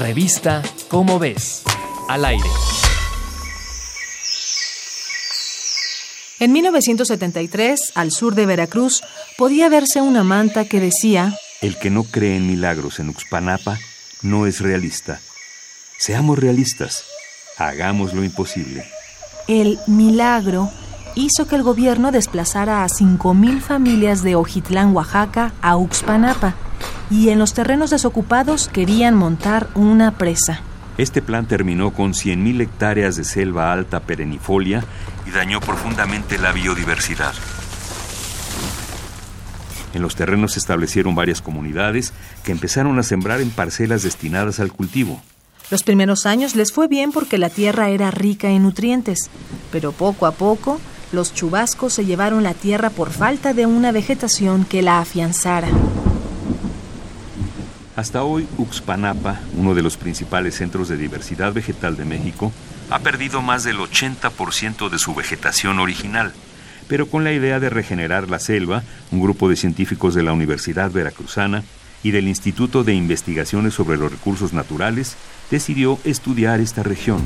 Revista Cómo ves. Al aire. En 1973, al sur de Veracruz, podía verse una manta que decía, El que no cree en milagros en Uxpanapa no es realista. Seamos realistas. Hagamos lo imposible. el milagro hizo que el gobierno desplazara a 5.000 familias de Ojitlán, Oaxaca, a Uxpanapa, y en los terrenos desocupados querían montar una presa. Este plan terminó con 100.000 hectáreas de selva alta perennifolia y dañó profundamente la biodiversidad. En los terrenos se establecieron varias comunidades que empezaron a sembrar en parcelas destinadas al cultivo. Los primeros años les fue bien porque la tierra era rica en nutrientes, pero poco a poco los chubascos se llevaron la tierra por falta de una vegetación que la afianzara. Hasta hoy, Uxpanapa, uno de los principales centros de diversidad vegetal de México, ha perdido más del 80% de su vegetación original. Pero con la idea de regenerar la selva, un grupo de científicos de la Universidad Veracruzana y del Instituto de Investigaciones sobre los Recursos Naturales decidió estudiar esta región.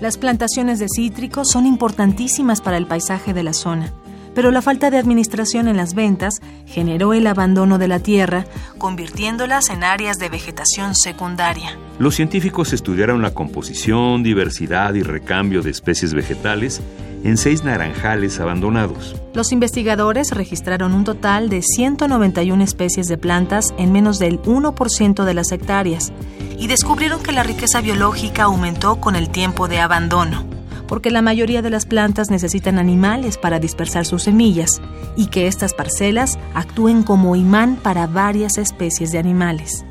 Las plantaciones de cítricos son importantísimas para el paisaje de la zona, pero la falta de administración en las ventas generó el abandono de la tierra, convirtiéndolas en áreas de vegetación secundaria. Los científicos estudiaron la composición, diversidad y recambio de especies vegetales en seis naranjales abandonados. Los investigadores registraron un total de 191 especies de plantas en menos del 1% de las hectáreas y descubrieron que la riqueza biológica aumentó con el tiempo de abandono, porque la mayoría de las plantas necesitan animales para dispersar sus semillas y que estas parcelas actúen como imán para varias especies de animales.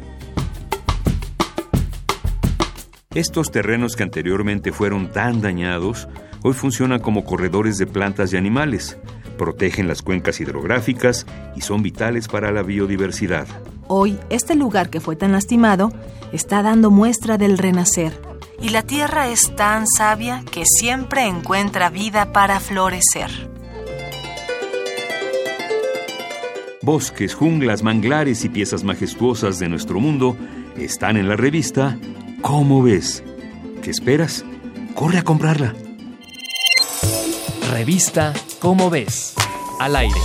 Estos terrenos que anteriormente fueron tan dañados, hoy funcionan como corredores de plantas y animales, protegen las cuencas hidrográficas y son vitales para la biodiversidad. Hoy, este lugar que fue tan lastimado está dando muestra del renacer. Y la tierra es tan sabia que siempre encuentra vida para florecer. Bosques, junglas, manglares y piezas majestuosas de nuestro mundo están en la revista ¿Cómo ves? ¿Qué esperas? Corre a comprarla. Revista Cómo ves. Al aire.